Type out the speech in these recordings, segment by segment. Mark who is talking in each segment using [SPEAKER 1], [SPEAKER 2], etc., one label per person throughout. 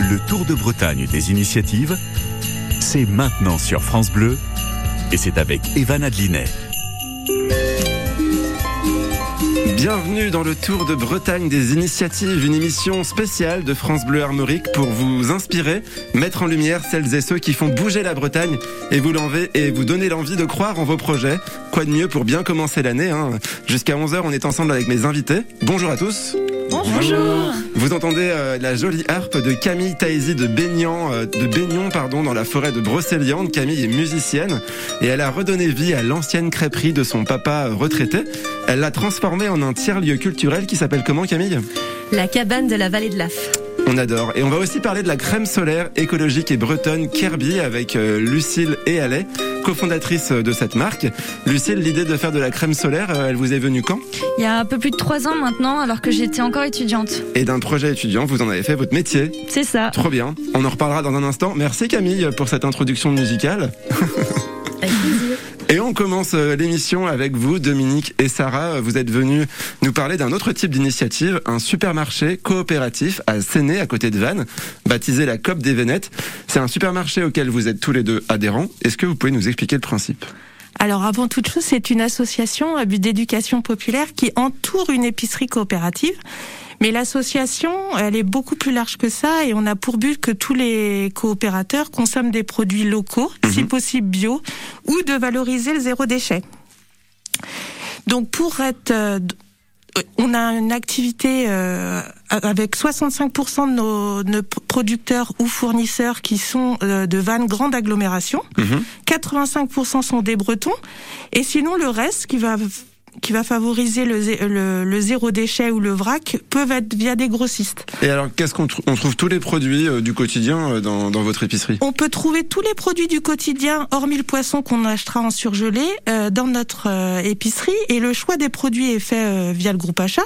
[SPEAKER 1] Le Tour de Bretagne des initiatives, c'est maintenant sur France Bleu et c'est avec Evan Adlinet.
[SPEAKER 2] Bienvenue dans le Tour de Bretagne des initiatives, une émission spéciale de France Bleu Armorique pour vous inspirer, mettre en lumière celles et ceux qui font bouger la Bretagne et vous donner l'envie de croire en vos projets. Quoi de mieux pour bien commencer l'année hein? Jusqu'à 11h, on est ensemble avec mes invités. Bonjour à tous.
[SPEAKER 3] Bonjour.
[SPEAKER 2] Vous entendez euh, la jolie harpe de Camille Taïsi de Baignan, euh, de Baignon, pardon, dans la forêt de Brocéliande. Camille est musicienne et elle a redonné vie à l'ancienne crêperie de son papa retraité. Elle l'a transformée en un tiers-lieu culturel qui s'appelle comment Camille?
[SPEAKER 3] La cabane de la vallée de l'Af.
[SPEAKER 2] On adore. Et on va aussi parler de la crème solaire écologique et bretonne Kirby avec Lucille et Allais, cofondatrice de cette marque. Lucille, l'idée de faire de la crème solaire, elle vous est venue quand?
[SPEAKER 4] Il y a un peu plus de trois ans maintenant, alors que j'étais encore étudiante.
[SPEAKER 2] Et d'un projet étudiant, vous en avez fait votre métier.
[SPEAKER 4] C'est ça.
[SPEAKER 2] Trop bien. On en reparlera dans un instant. Merci Camille pour cette introduction musicale. Et on commence euh, l'émission avec vous, Dominique et Sarah. Vous êtes venus nous parler d'un autre type d'initiative, un supermarché coopératif à Séné, à côté de Vannes, baptisé la COP des Vénètes. C'est un supermarché auquel vous êtes tous les deux adhérents. Est-ce que vous pouvez nous expliquer le principe?
[SPEAKER 5] Alors avant toute chose, c'est une association à but d'éducation populaire qui entoure une épicerie coopérative. Mais l'association, elle est beaucoup plus large que ça et on a pour but que tous les coopérateurs consomment des produits locaux, si possible bio, ou de valoriser le zéro déchet. Donc pour être... euh, on a une activité euh, avec 65% de nos, nos producteurs ou fournisseurs qui sont euh, de vannes grande agglomération. 85% sont des Bretons. Et sinon, le reste qui va qui va favoriser le, zé- le, le zéro déchet ou le vrac peuvent être via des grossistes.
[SPEAKER 2] Et alors, qu'est-ce qu'on tr- on trouve tous les produits euh, du quotidien euh, dans, dans votre épicerie?
[SPEAKER 5] On peut trouver tous les produits du quotidien, hormis le poisson qu'on achètera en surgelé, euh, dans notre épicerie. Et le choix des produits est fait via le groupe achat.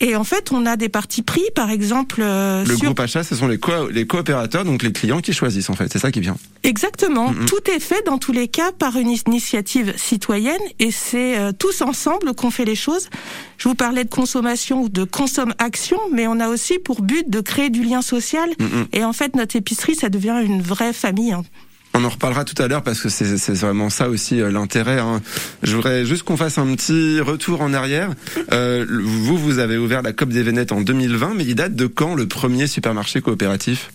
[SPEAKER 5] Et en fait, on a des parties pris, par exemple, euh,
[SPEAKER 2] Le
[SPEAKER 5] sur
[SPEAKER 2] groupe achat, ce sont les, co- les coopérateurs, donc les clients qui choisissent en fait. C'est ça qui vient.
[SPEAKER 5] Exactement. Tout est fait dans tous les cas par une initiative citoyenne et c'est euh, tous ensemble qu'on fait les choses. Je vous parlais de consommation ou de consomme-action, mais on a aussi pour but de créer du lien social. Et en fait, notre épicerie, ça devient une vraie famille. hein.
[SPEAKER 2] On en reparlera tout à l'heure parce que c'est vraiment ça aussi euh, l'intérêt. hein. Je voudrais juste qu'on fasse un petit retour en arrière. Euh, vous, vous avez ouvert la COP des Vénètes en 2020, mais il date de quand le premier supermarché coopératif?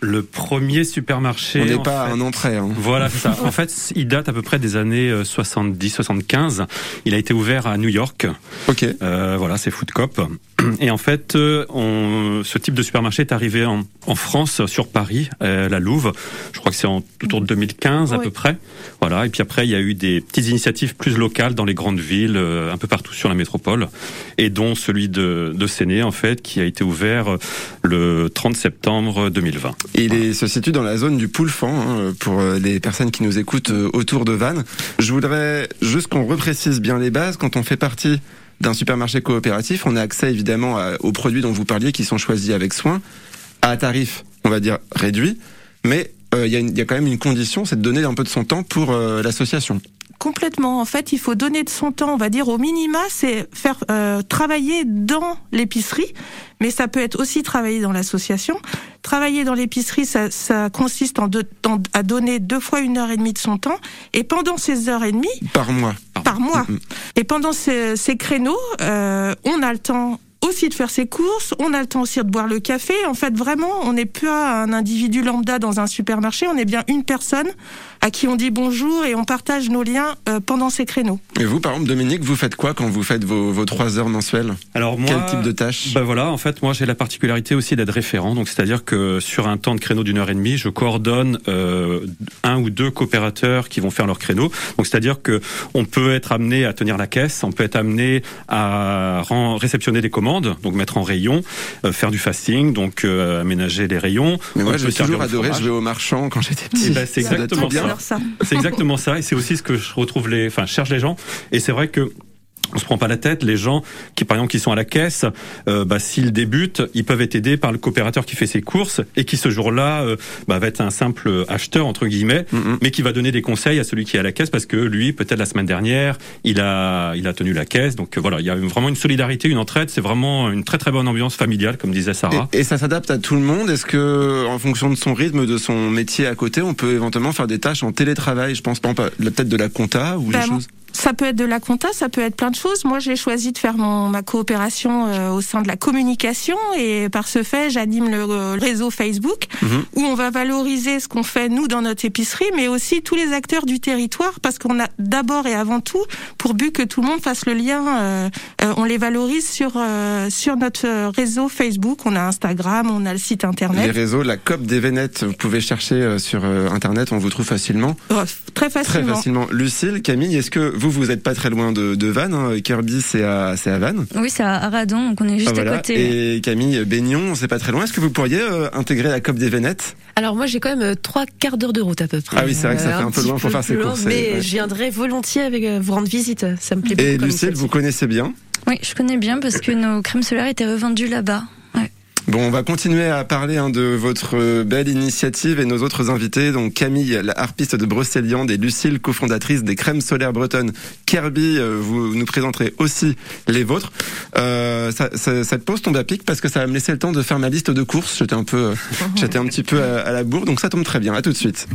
[SPEAKER 6] Le premier supermarché.
[SPEAKER 2] On n'est pas à un près. hein.
[SPEAKER 6] Voilà, c'est ça. En fait, il date à peu près des années 70-75. Il a été ouvert à New York.
[SPEAKER 2] Ok.
[SPEAKER 6] Euh, voilà, c'est Food Coop. Et en fait, euh, on, ce type de supermarché est arrivé en, en France, sur Paris, euh, la Louve. Je crois que c'est en, autour de 2015 à
[SPEAKER 5] Oui.
[SPEAKER 6] peu près. Voilà. Et puis après, il y a eu des petites initiatives plus locales dans les grandes villes, euh, un peu partout sur la métropole, et dont celui de, de Séné, en fait, qui a été ouvert le 30 septembre 2020.
[SPEAKER 2] Et il se situe dans la zone du Poulfan, hein, pour les personnes qui nous écoutent autour de Vannes. Je voudrais juste qu'on reprécise bien les bases. Quand on fait partie d'un supermarché coopératif, on a accès évidemment aux produits dont vous parliez qui sont choisis avec soin, à tarif, on va dire, réduit. Mais euh, il y, y a quand même une condition, c'est de donner un peu de son temps pour euh, l'association.
[SPEAKER 5] Complètement. En fait, il faut donner de son temps, on va dire au minima, c'est faire euh, travailler dans l'épicerie, mais ça peut être aussi travailler dans l'association. Travailler dans l'épicerie, ça, ça consiste en, en- à donner deux fois une heure et demie de son temps, et pendant ces heures et demie,
[SPEAKER 2] Par mois.
[SPEAKER 5] par mois.
[SPEAKER 2] Mhm.
[SPEAKER 5] Et pendant ces, ces créneaux, euh, on a le temps aussi de faire ses courses, on a le temps aussi de boire le café. En fait, vraiment, on n'est plus un individu lambda dans un supermarché, on est bien une personne à qui on dit bonjour et on partage nos liens euh, pendant ces créneaux.
[SPEAKER 2] Et vous, par exemple, Dominique, vous faites quoi quand vous faites vos, vos trois heures mensuelles
[SPEAKER 6] Alors moi,
[SPEAKER 2] Quel type de tâches
[SPEAKER 6] Ben voilà, en fait, moi j'ai la particularité aussi d'être référent. Donc c'est-à-dire que sur un temps de créneau d'une heure et demie, je coordonne euh, un ou deux coopérateurs qui vont faire leur créneau. Donc c'est-à-dire que on peut être amené à tenir la caisse, on peut être amené à réceptionner des commandes, donc mettre en rayon, euh, faire du fasting, donc euh, aménager les rayons.
[SPEAKER 2] Mais moi, j'ai toujours adoré jouer au marchand quand j'étais petit.
[SPEAKER 6] Eh ben, c'est exactement ça.
[SPEAKER 5] Ça.
[SPEAKER 6] C'est exactement ça, et c'est aussi ce que je retrouve les, enfin, je cherche les gens. Et c'est vrai que on se prend pas la tête. Les gens qui, par exemple, qui sont à la caisse, euh, bah, s'ils débutent, ils peuvent être aidés par le coopérateur qui fait ses courses et qui ce jour-là euh, bah, va être un simple acheteur entre guillemets,
[SPEAKER 2] Mhm.
[SPEAKER 6] mais qui va donner des conseils à celui qui est à la caisse parce que lui, peut-être la semaine dernière, il a, il a tenu la caisse. Donc euh, voilà, il y a vraiment une solidarité, une entraide. C'est vraiment une très très bonne ambiance familiale, comme disait Sarah.
[SPEAKER 2] Et, et ça s'adapte à tout le monde? Est-ce que, en fonction de son rythme, de son métier à côté, on peut éventuellement faire des tâches en télétravail? Je pense pas peut-être de la compta ou
[SPEAKER 5] Bah,
[SPEAKER 2] des choses.
[SPEAKER 5] Ça peut être de la compta, ça peut être plein de choses. Moi, j'ai choisi de faire mon, ma coopération euh, au sein de la communication et par ce fait, j'anime le, euh, réseau Facebook
[SPEAKER 2] Mhm.
[SPEAKER 5] où on va valoriser ce qu'on fait nous dans notre épicerie, mais aussi tous les acteurs du territoire parce qu'on a d'abord et avant tout pour but que tout le monde fasse le lien. euh, euh, on les valorise sur sur notre réseau Facebook. On a Instagram, on a le site
[SPEAKER 2] Les
[SPEAKER 5] internet.
[SPEAKER 2] réseaux, la COP des Vénètes, vous pouvez chercher sur internet, on vous trouve facilement.
[SPEAKER 5] Oh, très
[SPEAKER 2] Très
[SPEAKER 5] facilement.
[SPEAKER 2] facilement. Lucille, Camille, est-ce que vous, vous êtes pas très loin de, de Vannes hein Kirby, c'est à, c'est à Vannes.
[SPEAKER 4] Oui, c'est à Aradon, donc on est juste
[SPEAKER 2] Ah, voilà.
[SPEAKER 4] à côté.
[SPEAKER 2] Et Camille, Baignon, c'est pas très loin. Est-ce que vous pourriez euh, intégrer la COP des Vénètes
[SPEAKER 3] Alors moi j'ai quand même euh, trois quarts d'heure de route à peu près.
[SPEAKER 2] Ah oui, c'est vrai que ça
[SPEAKER 3] Euh,
[SPEAKER 2] fait un peu loin pour faire ses
[SPEAKER 3] loin,
[SPEAKER 2] courses,
[SPEAKER 3] Mais
[SPEAKER 2] ouais.
[SPEAKER 3] je viendrai volontiers avec euh, vous rendre visite. Ça me plaît beaucoup.
[SPEAKER 2] Et Lucille, vous connaissez bien?
[SPEAKER 4] Oui, je connais bien parce que nos crèmes solaires étaient revendues là-bas.
[SPEAKER 2] Bon, on va continuer à parler hein, de votre euh, belle initiative et nos autres invités. Donc Camille, la harpiste de Brocéliande, et Lucille, cofondatrice des crèmes solaires bretonnes. Kirby, euh, vous nous présenterez aussi les vôtres. Euh, ça, ça- cette pause tombe à pic parce que ça va me laisser le temps de faire ma liste de courses. J'étais un peu, euh, j'étais un petit peu à, à la bourre, donc ça tombe très bien. À tout de suite.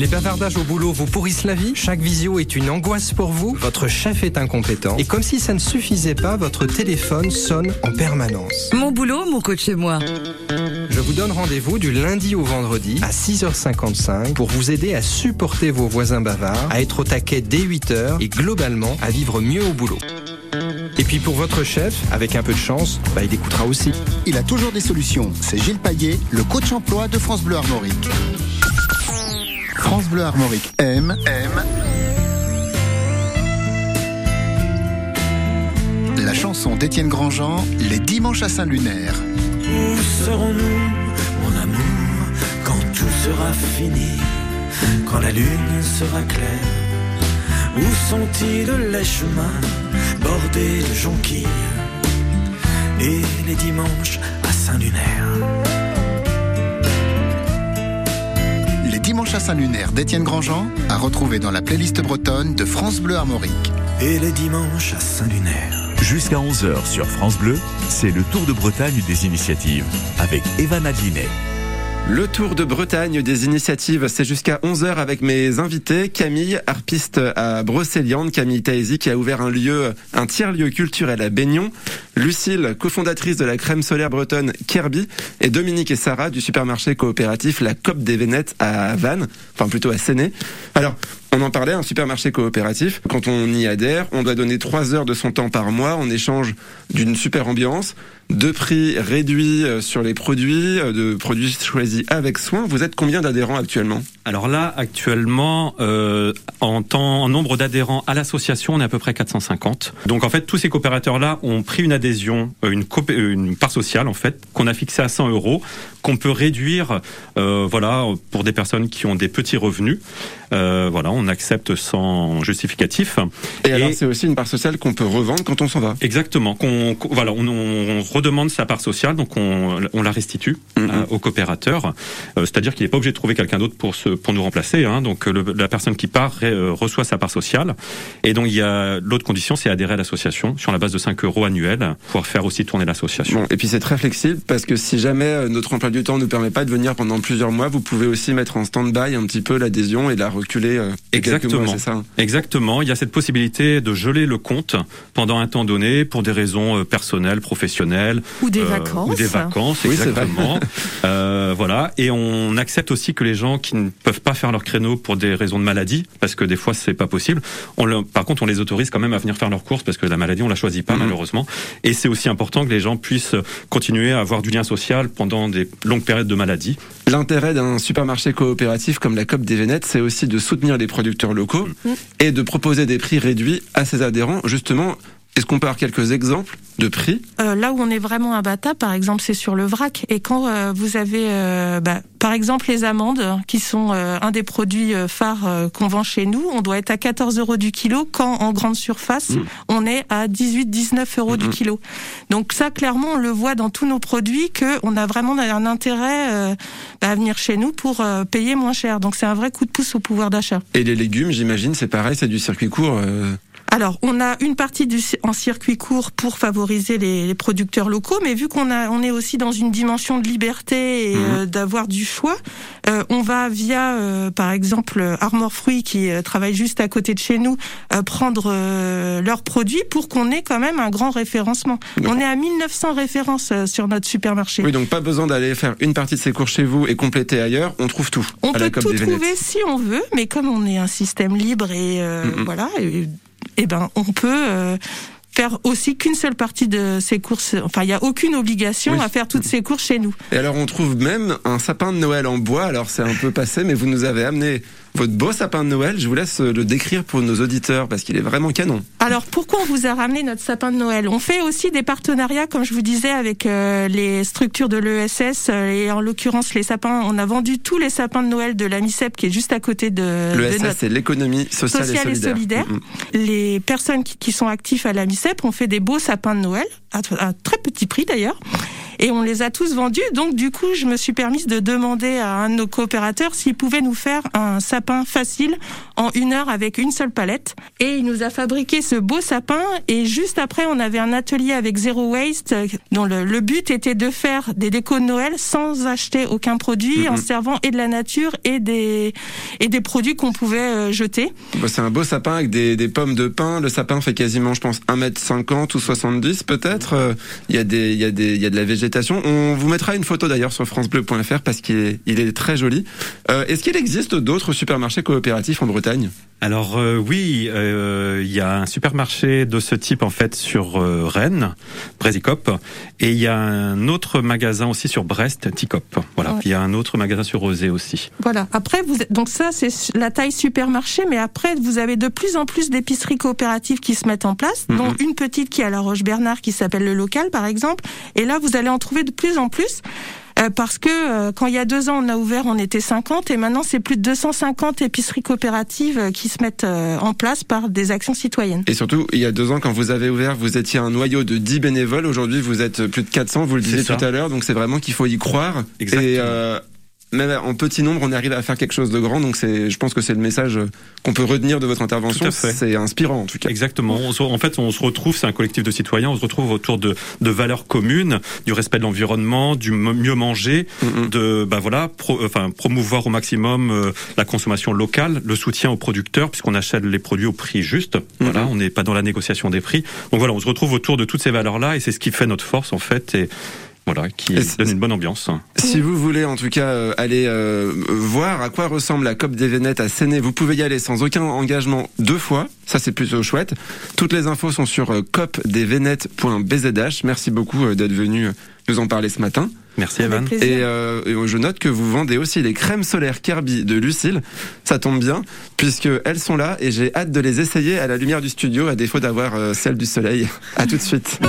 [SPEAKER 7] Les bavardages au boulot vous pourrissent la vie Chaque visio est une angoisse pour vous Votre chef est incompétent Et comme si ça ne suffisait pas, votre téléphone sonne en permanence.
[SPEAKER 8] Mon boulot, mon coach et moi.
[SPEAKER 7] Je vous donne rendez-vous du lundi au vendredi à 6h55 pour vous aider à supporter vos voisins bavards, à être au taquet dès 8h et globalement à vivre mieux au boulot. Et puis pour votre chef, avec un peu de chance, bah, il écoutera aussi.
[SPEAKER 9] Il a toujours des solutions. C'est Gilles Paillet, le coach emploi de France Bleu Armorique. France Bleu Armorique aime, aime. La chanson d'Étienne Grandjean, Les Dimanches à Saint-Lunaire.
[SPEAKER 10] Où serons-nous, mon amour, quand tout sera fini, quand la lune sera claire? Où sont-ils les chemins bordés de jonquilles? Et les dimanches à Saint-Lunaire
[SPEAKER 9] Dimanches à Saint-Lunaire d'Étienne Grandjean à retrouver dans la playlist bretonne de France Bleu Armorique.
[SPEAKER 10] et les dimanches à Saint-Lunaire.
[SPEAKER 1] Jusqu'à 11h sur France Bleu, c'est le Tour de Bretagne des initiatives avec Evan Adlinet.
[SPEAKER 2] Le tour de Bretagne des initiatives, c'est jusqu'à 11h avec mes invités. Camille, harpiste à Brocéliande, Camille Taïsi qui a ouvert un lieu, un tiers-lieu culturel à Baignon. Lucille, cofondatrice de la crème solaire bretonne Kirby. Et Dominique et Sarah du supermarché coopératif La Cope des Vénettes à Vannes, enfin plutôt à Séné. Alors, on en parlait, un supermarché coopératif. Quand on y adhère, on doit donner trois heures de son temps par mois en échange d'une super ambiance, de prix réduits euh, sur les produits, euh, de produits choisis avec soin. Vous êtes combien d'adhérents actuellement?
[SPEAKER 6] Alors là, actuellement, euh, en, temps, en nombre d'adhérents à l'association, on est à peu près 450. Donc en fait, tous ces coopérateurs-là ont pris une adhésion, euh, une, une part sociale en fait, qu'on a fixée à 100 euros, qu'on peut réduire, euh, voilà, pour des personnes qui ont des petits revenus. Euh, voilà, accepte sans justificatif.
[SPEAKER 2] Et, alors, c'est aussi une part sociale qu'on peut revendre quand on s'en va.
[SPEAKER 6] Exactement. Qu'on, voilà, on, on redemande sa part sociale, donc on, on la restitue
[SPEAKER 2] Mhm.
[SPEAKER 6] euh, au coopérateur. Euh, c'est-à-dire qu'il n'est pas obligé de trouver quelqu'un d'autre pour se, pour nous remplacer. Hein. Donc le- la personne qui part euh, reçoit sa part sociale. Et donc il y a l'autre condition, c'est adhérer à l'association sur la base de 5 euros annuels, pouvoir faire aussi tourner l'association.
[SPEAKER 2] Bon, et puis c'est très flexible parce que si jamais euh, notre emploi du temps ne permet pas de venir pendant plusieurs mois, vous pouvez aussi mettre en stand-by un petit peu l'adhésion et la reculer.
[SPEAKER 6] Exactement.
[SPEAKER 2] mois, c'est ça hein
[SPEAKER 6] Exactement. Il y a cette possibilité de geler le compte pendant un temps donné pour des raisons euh, personnelles, professionnelles.
[SPEAKER 5] Ou des
[SPEAKER 6] euh,
[SPEAKER 5] vacances.
[SPEAKER 6] Ou des vacances,
[SPEAKER 2] Oui, c'est vrai.
[SPEAKER 6] exactement. Euh, voilà. Et on accepte aussi que les gens qui ne peuvent pas faire leur créneau pour des raisons de maladie, parce que des fois c'est pas possible. On le- par contre, on les autorise quand même à venir faire leurs courses parce que la maladie on la choisit pas
[SPEAKER 2] Mhm.
[SPEAKER 6] malheureusement. Et c'est aussi important que les gens puissent continuer à avoir du lien social pendant des longues périodes de maladie.
[SPEAKER 2] L'intérêt d'un supermarché coopératif comme la COP des Vénettes, c'est aussi de soutenir les producteurs locaux et de proposer des prix réduits à ses adhérents. Justement, est-ce qu'on peut avoir quelques exemples de prix?
[SPEAKER 5] Euh, là où on est vraiment abattable, par exemple, c'est sur le vrac. Et quand euh, vous avez, euh, bah, par exemple, les amandes, qui sont un des produits phares qu'on vend chez nous, on doit être à 14 euros du kilo, quand en grande surface,
[SPEAKER 2] Mmh.
[SPEAKER 5] on est à 18-19 euros du
[SPEAKER 2] Mhm.
[SPEAKER 5] kilo. Donc ça, clairement, on le voit dans tous nos produits, qu'on a vraiment un intérêt à venir chez nous pour payer moins cher. Donc c'est un vrai coup de pouce au pouvoir d'achat.
[SPEAKER 2] Et les légumes, j'imagine, c'est pareil, c'est du circuit court.
[SPEAKER 5] Alors, on a une partie du, en circuit court pour favoriser les, les producteurs locaux, mais vu qu'on a, on est aussi dans une dimension de liberté et
[SPEAKER 2] Mhm.
[SPEAKER 5] euh, d'avoir du choix, euh, on va via, euh, par exemple, Armor Fruits qui euh, travaille juste à côté de chez nous, euh, prendre euh, leurs produits pour qu'on ait quand même un grand référencement. On est à 1900 références euh, sur notre supermarché.
[SPEAKER 2] Oui, donc pas besoin d'aller faire une partie de ses cours chez vous et compléter ailleurs. On trouve tout.
[SPEAKER 5] On peut tout trouver si on veut, mais comme on est un système libre et voilà, et, et ben on peut euh, faire aussi qu'une seule partie de ces courses. Enfin, il n'y a aucune obligation
[SPEAKER 2] Oui.
[SPEAKER 5] à faire toutes ces courses chez nous.
[SPEAKER 2] Et alors, on trouve même un sapin de Noël en bois. Alors, c'est un peu passé, mais vous nous avez amené votre beau sapin de Noël. Je vous laisse le décrire pour nos auditeurs parce qu'il est vraiment canon.
[SPEAKER 5] Alors pourquoi on vous a ramené notre sapin de Noël? On fait aussi des partenariats, comme je vous disais, avec euh, les structures de l'ESS euh, et en l'occurrence les sapins. On a vendu tous les sapins de Noël de la MICEP qui est juste à côté de,
[SPEAKER 2] Le
[SPEAKER 5] de
[SPEAKER 2] SS,
[SPEAKER 5] notre
[SPEAKER 2] c'est l'économie sociale,
[SPEAKER 5] Sociale et
[SPEAKER 2] et solidaire. Mm, mm.
[SPEAKER 5] les personnes qui, qui sont actifs à la MICEP ont fait des beaux sapins de Noël, à, à très petit prix d'ailleurs. Et on les a tous vendus. Donc, du coup, je me suis permise de demander à un de nos coopérateurs s'il pouvait nous faire un sapin facile en une heure avec une seule palette. Et il nous a fabriqué ce beau sapin. Et juste après, on avait un atelier avec Zero Waste euh, dont le, le but était de faire des décos de Noël sans acheter aucun produit, en servant et de la nature et des, et des produits qu'on pouvait euh, jeter.
[SPEAKER 2] Bah, c'est un beau sapin avec des, des pommes de pin. Le sapin fait quasiment, je pense, 1m50 ou 70 peut-être. Euh, Il y a des, il y a des, il y a de la végétation. On vous mettra une photo d'ailleurs sur francebleu.fr parce qu'il est, très joli. Euh, Est-ce qu'il existe d'autres supermarchés coopératifs en Bretagne?
[SPEAKER 6] Alors euh, oui, euh, il y a un supermarché de ce type en fait sur euh, Rennes, Brésicop, et il y a un autre magasin aussi sur Brest, Ticop. Voilà,
[SPEAKER 5] Ouais.
[SPEAKER 6] il y a un autre magasin sur Rosé aussi.
[SPEAKER 5] Voilà. Après, vous, donc ça, c'est la taille supermarché, mais après, vous avez de plus en plus d'épiceries coopératives qui se mettent en place,
[SPEAKER 2] Mhm.
[SPEAKER 5] dont une petite qui est à la Roche-Bernard qui s'appelle le local, par exemple. Et là, vous allez en trouver de plus en plus. Euh, parce que euh, quand il y a deux ans on a ouvert, on était 50 et maintenant c'est plus de 250 épiceries coopératives euh, qui se mettent euh, en place par des actions citoyennes.
[SPEAKER 2] Et surtout, il y a deux ans, quand vous avez ouvert, vous étiez un noyau de 10 bénévoles. Aujourd'hui, vous êtes plus de 400, vous le disiez tout à l'heure. Donc c'est vraiment qu'il faut y croire.
[SPEAKER 6] Exactement.
[SPEAKER 2] Et euh, même en petit nombre, on arrive à faire quelque chose de grand. Donc c'est, je pense que c'est le message qu'on peut retenir de votre intervention. C'est inspirant en tout cas.
[SPEAKER 6] Exactement. On se- en fait, on se retrouve, c'est un collectif de citoyens, on se retrouve autour de, de valeurs communes, du respect de l'environnement, du mieux manger,
[SPEAKER 2] Mhm.
[SPEAKER 6] de bah voilà, pro- enfin promouvoir au maximum euh, la consommation locale, le soutien aux producteurs puisqu'on achète les produits au prix juste. Voilà, on n'est pas dans la négociation des prix. Donc voilà, on se retrouve autour de toutes ces valeurs-là et c'est ce qui fait notre force en fait et voilà, qui donne une bonne ambiance.
[SPEAKER 2] Si vous voulez en tout cas euh, aller euh, voir à quoi ressemble la COP des Vénètes à Séné, vous pouvez y aller sans aucun engagement deux fois. Ça c'est plutôt chouette. Toutes les infos sont sur euh, copdesvénètes.bzh. Merci beaucoup euh, d'être venu nous en parler ce matin.
[SPEAKER 6] Merci Evan.
[SPEAKER 2] Et, euh, et je note que vous vendez aussi les crèmes solaires Kirby de Lucille. Ça tombe bien puisque elles sont là et j'ai hâte de les essayer à la lumière du studio à défaut d'avoir euh, celle du soleil. À tout de suite.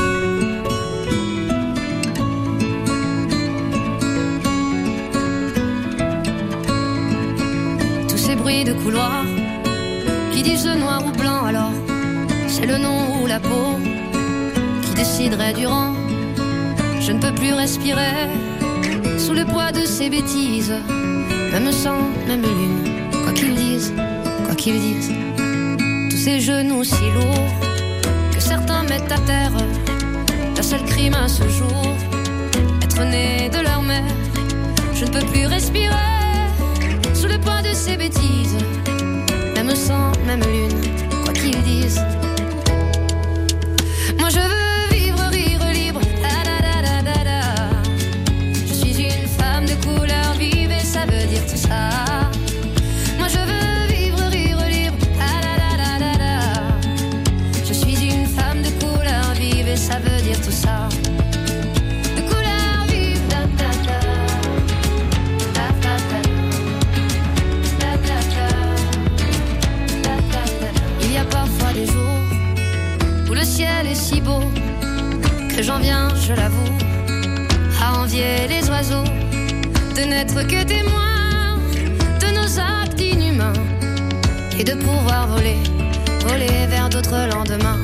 [SPEAKER 8] Qui disent noir ou blanc alors c'est le nom ou la peau qui déciderait du rang. Je ne peux plus respirer sous le poids de ces bêtises. Même sang même lune quoi qu'ils disent quoi qu'ils disent. Tous ces genoux si lourds que certains mettent à terre. Leur seul crime à ce jour être né de leur mère. Je ne peux plus respirer de ces bêtises. Même sang, même lune, quoi qu'ils disent. Moi je veux ciel est si beau que j'en viens, je l'avoue, à envier les oiseaux de n'être que témoins de nos actes inhumains et de pouvoir voler, voler vers d'autres lendemains.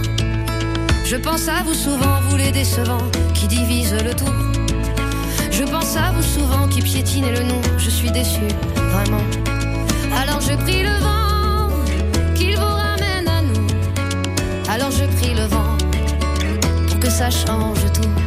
[SPEAKER 8] Je pense à vous souvent, vous les décevants qui divisent le tout. Je pense à vous souvent qui piétinez le nom. Je suis déçu, vraiment. Alors je prie le vent qu'il vous ramène à nous. Alors je prie le vent que ça change tout.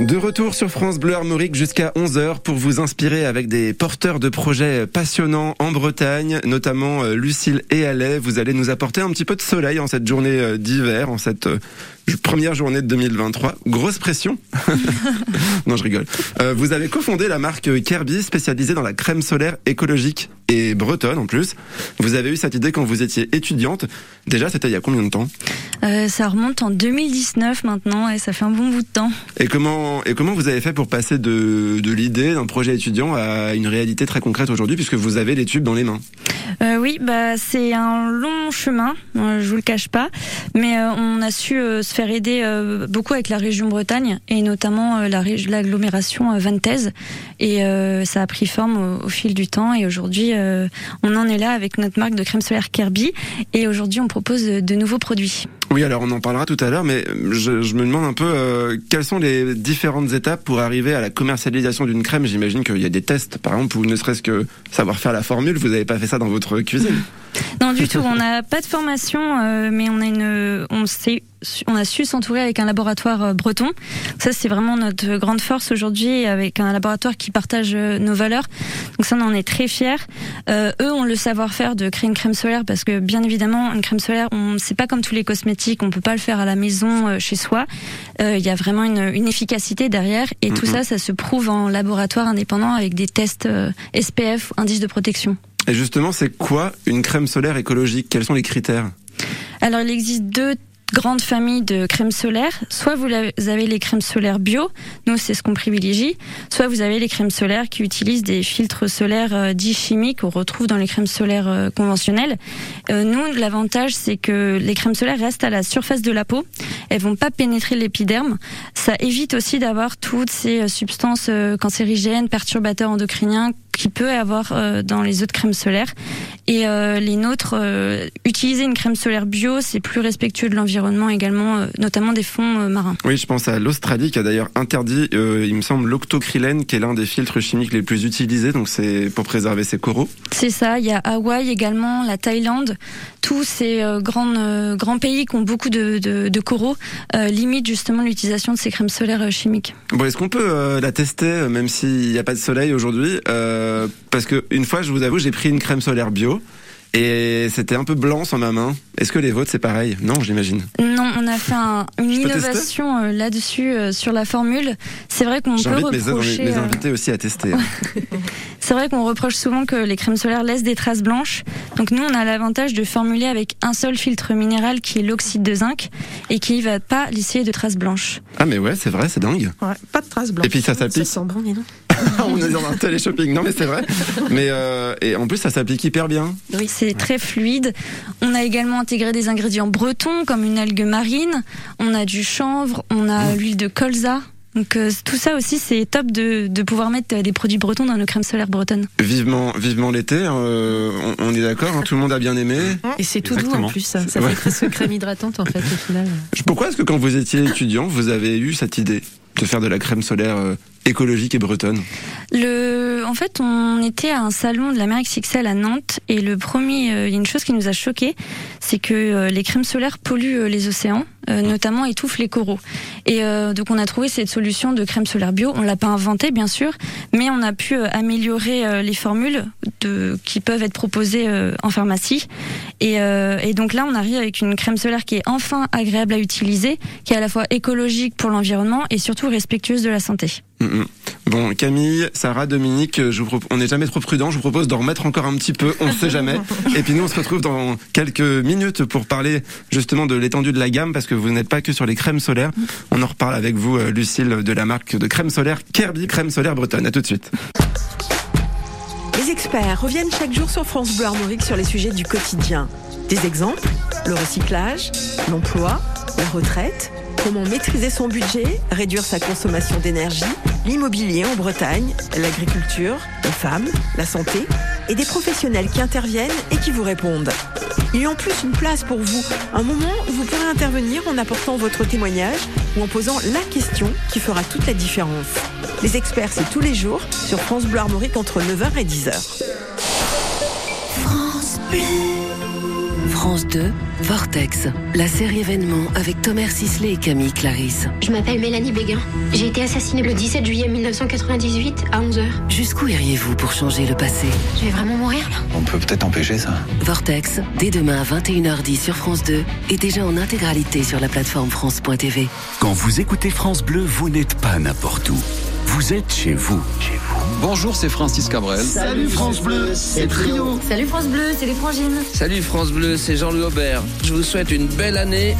[SPEAKER 8] De
[SPEAKER 2] retour sur France Bleu Armorique jusqu'à 11h pour vous inspirer avec des porteurs de projets passionnants en Bretagne, notamment euh, Lucille et Alais. Vous allez nous apporter un petit peu de soleil en cette journée euh, d'hiver, en cette euh, première journée de 2023. Grosse pression. non, je rigole. Euh, vous avez cofondé la marque Kirby, spécialisée dans la crème solaire écologique et bretonne en plus. Vous avez eu cette idée quand vous étiez étudiante. Déjà, c'était il y a combien de temps
[SPEAKER 4] Euh, ça remonte en 2019 maintenant et ça fait un bon bout de temps.
[SPEAKER 2] Et comment, et comment vous avez fait pour passer de, de l'idée d'un projet étudiant à une réalité très concrète aujourd'hui, puisque vous avez les tubes dans les mains?
[SPEAKER 4] Euh, oui, bah c'est un long chemin, je vous le cache pas, mais on a su se faire aider euh, beaucoup avec la région Bretagne et notamment euh, la l'agglomération euh, Vantaise et euh, ça a pris forme au, fil du temps et aujourd'hui on en est là avec notre marque de crème solaire Kirby et aujourd'hui on propose de nouveaux produits.
[SPEAKER 2] Oui, alors on en parlera tout à l'heure, mais je, me demande un peu euh, quelles sont les différentes étapes pour arriver à la commercialisation d'une crème. J'imagine qu'il y a des tests, par exemple, ou ne serait-ce que savoir faire la formule. Vous n'avez pas fait ça dans votre cuisine
[SPEAKER 4] Non du tout, on n'a pas de formation, euh, mais on a une, on a su s'entourer avec un laboratoire euh, breton. Ça c'est vraiment notre grande force aujourd'hui, avec un laboratoire qui partage nos valeurs. Donc ça on en est très fiers. Eux ont le savoir-faire de créer une crème solaire parce que bien évidemment une crème solaire, on c'est pas comme tous les cosmétiques, on peut pas le faire à la maison euh, chez soi. Euh, Il y a vraiment une, une efficacité derrière et tout ça, ça se prouve en laboratoire indépendant avec des tests euh, SPF, indice de protection.
[SPEAKER 2] Et justement, c'est quoi une crème solaire écologique? Quels sont les critères?
[SPEAKER 4] Alors, il existe deux grandes familles de crèmes solaires. Soit vous avez les crèmes solaires bio, nous c'est ce qu'on privilégie. Soit vous avez les crèmes solaires qui utilisent des filtres solaires euh, dits chimiques qu'on retrouve dans les crèmes solaires euh, conventionnelles. Euh, nous, l'avantage c'est que les crèmes solaires restent à la surface de la peau. Elles vont pas pénétrer l'épiderme. Ça évite aussi d'avoir toutes ces euh, substances cancérigènes, perturbateurs endocriniens qui peut avoir euh, dans les autres crèmes solaires. Et euh, les nôtres, euh, utiliser une crème solaire bio, c'est plus respectueux de l'environnement également, notamment des fonds marins.
[SPEAKER 2] Oui, je pense à l'Australie qui a d'ailleurs interdit, il me semble, l'octocrylène, qui est l'un des filtres chimiques les plus utilisés. Donc c'est pour préserver ses coraux.
[SPEAKER 4] C'est ça, il y a Hawaï également, la Thaïlande, tous ces grands, grands pays qui ont beaucoup de, de, de coraux limitent justement l'utilisation de ces crèmes solaires chimiques.
[SPEAKER 2] Bon, est-ce qu'on peut la tester, même s'il n'y a pas de soleil aujourd'hui euh, Parce que une fois, je vous avoue, j'ai pris une crème solaire bio. Et c'était un peu blanc sur ma main. Est-ce que les vôtres c'est pareil? Non, j'imagine.
[SPEAKER 4] Non, on a fait un- une
[SPEAKER 2] Je
[SPEAKER 4] innovation euh, là-dessus euh, sur la formule. C'est vrai qu'on peut
[SPEAKER 2] J'invite mes,
[SPEAKER 4] reprocher.
[SPEAKER 2] mes
[SPEAKER 4] euh,
[SPEAKER 2] invités aussi à tester.
[SPEAKER 4] C'est vrai qu'on reproche souvent que les crèmes solaires laissent des traces blanches. Donc nous, on a l'avantage de formuler avec un seul filtre minéral qui est l'oxyde de zinc et qui va pas laisser de traces blanches.
[SPEAKER 2] ah mais ouais, c'est vrai, c'est dingue.
[SPEAKER 5] Ouais, pas de traces blanches.
[SPEAKER 2] Et puis ça
[SPEAKER 3] Ça
[SPEAKER 2] s'applique.
[SPEAKER 3] sent bon, dis donc.
[SPEAKER 2] On est dans un télé-shopping. Non mais c'est vrai. Mais euh, et en plus ça s'applique hyper bien.
[SPEAKER 4] Oui, c'est très fluide. On a également intégré des ingrédients bretons comme une algue marine. On a du chanvre, on a l'huile de colza. Donc euh, tout ça aussi, c'est top de, de pouvoir mettre euh, des produits bretons dans nos crèmes solaires bretonnes.
[SPEAKER 2] Vivement, vivement l'été. euh, on, on est d'accord. hein, tout le monde a bien aimé.
[SPEAKER 3] Et c'est tout doux en plus. Ça, ça
[SPEAKER 2] Ouais.
[SPEAKER 3] fait presque crème hydratante en fait au final.
[SPEAKER 2] Pourquoi est-ce que quand vous étiez étudiant, vous avez eu cette idée de faire de la crème solaire euh, écologique et bretonne
[SPEAKER 4] Le, en fait, on était à un salon de la mer XXL à Nantes et le premier, euh, il y a une chose qui nous a choqué, c'est que euh, les crèmes solaires polluent euh, les océans, euh, notamment étouffent les coraux. Et donc on a trouvé cette solution de crème solaire bio. On l'a pas inventée bien sûr, mais on a pu améliorer les formules de, qui peuvent être proposées en pharmacie. Et, et donc là, on arrive avec une crème solaire qui est enfin agréable à utiliser, qui est à la fois écologique pour l'environnement et surtout respectueuse de la santé.
[SPEAKER 2] Mm, mm. Bon, Camille, Sarah, Dominique, euh, je vous pro- on n'est jamais trop prudent. Je vous propose d'en remettre encore un petit peu. On ne sait jamais. Et puis nous, on se retrouve dans quelques minutes pour parler justement de l'étendue de la gamme, parce que vous n'êtes pas que sur les crèmes solaires. On en reparle avec vous, euh, Lucille, de la marque de crème solaire Kirby, crème solaire bretonne. À tout de suite.
[SPEAKER 11] Les experts reviennent chaque jour sur France Bleu Armorique sur les sujets du quotidien. Des exemples, le recyclage, l'emploi, la retraite, comment maîtriser son budget, réduire sa consommation d'énergie, l'immobilier en Bretagne, l'agriculture, les femmes, la santé, et des professionnels qui interviennent et qui vous répondent. Il y a en plus une place pour vous, un moment où vous pourrez intervenir en apportant votre témoignage ou en posant la question qui fera toute la différence. Les experts, c'est tous les jours sur France Bleu Armorique entre 9h et 10h.
[SPEAKER 12] France Bleu.
[SPEAKER 13] France 2, Vortex, la série événement avec Thomas Sisley et Camille Clarisse.
[SPEAKER 14] Je m'appelle Mélanie Béguin. J'ai été assassinée le 17 juillet 1998 à 11h.
[SPEAKER 13] Jusqu'où iriez-vous pour changer le passé?
[SPEAKER 14] Je vais vraiment mourir là
[SPEAKER 15] On peut peut-être empêcher ça.
[SPEAKER 13] Vortex, dès demain à 21h10 sur France 2 et déjà en intégralité sur la plateforme France.tv.
[SPEAKER 1] Quand vous écoutez France Bleu, vous n'êtes pas n'importe où. Vous êtes chez vous. Chez vous.
[SPEAKER 16] Bonjour, c'est Francis Cabrel.
[SPEAKER 17] Salut France Bleu, c'est Trio.
[SPEAKER 18] Salut France Bleu, c'est les Frangines.
[SPEAKER 19] Salut France Bleu, c'est Jean-Louis Aubert. Je vous souhaite une belle année.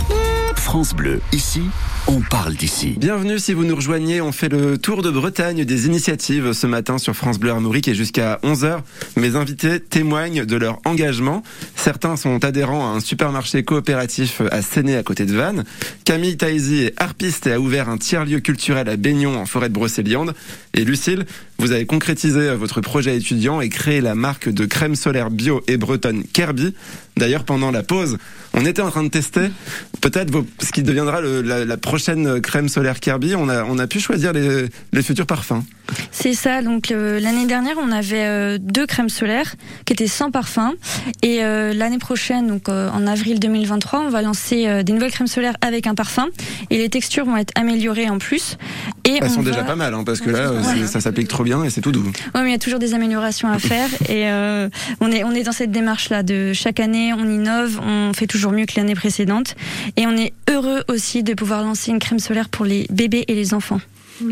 [SPEAKER 1] France Bleu, ici, on parle d'ici.
[SPEAKER 2] Bienvenue si vous nous rejoignez, on fait le tour de Bretagne des initiatives ce matin sur France Bleu Armorique et jusqu'à 11h. Mes invités témoignent de leur engagement. Certains sont adhérents à un supermarché coopératif à Séné à côté de Vannes. Camille Taïsi est harpiste et a ouvert un tiers-lieu culturel à Baignon en forêt de Brocéliande. Et Lucille, vous avez concrétisé votre projet étudiant et créé la marque de crème solaire bio et bretonne Kirby. D'ailleurs, pendant la pause, on était en train de tester peut-être ce qui deviendra le- la, la prochaine crème solaire Kirby. On a, on a pu choisir les, les futurs parfums.
[SPEAKER 4] C'est ça. Donc euh, l'année dernière, on avait euh, deux crèmes solaires qui étaient sans parfum. Et euh, l'année prochaine, donc en avril 2023, on va lancer des nouvelles crèmes solaires avec un parfum. Et les textures vont être améliorées en plus. Et
[SPEAKER 2] Elles
[SPEAKER 4] on
[SPEAKER 2] sont
[SPEAKER 4] va-
[SPEAKER 2] déjà pas mal, hein, parce que là,
[SPEAKER 4] Ouais.
[SPEAKER 2] ça s'applique trop bien et c'est tout doux.
[SPEAKER 4] Ouais, mais il y a toujours des améliorations à faire et on est on est dans cette démarche là de chaque année on innove, on fait toujours mieux que l'année précédente et on est heureux aussi de pouvoir lancer une crème solaire pour les bébés et les enfants.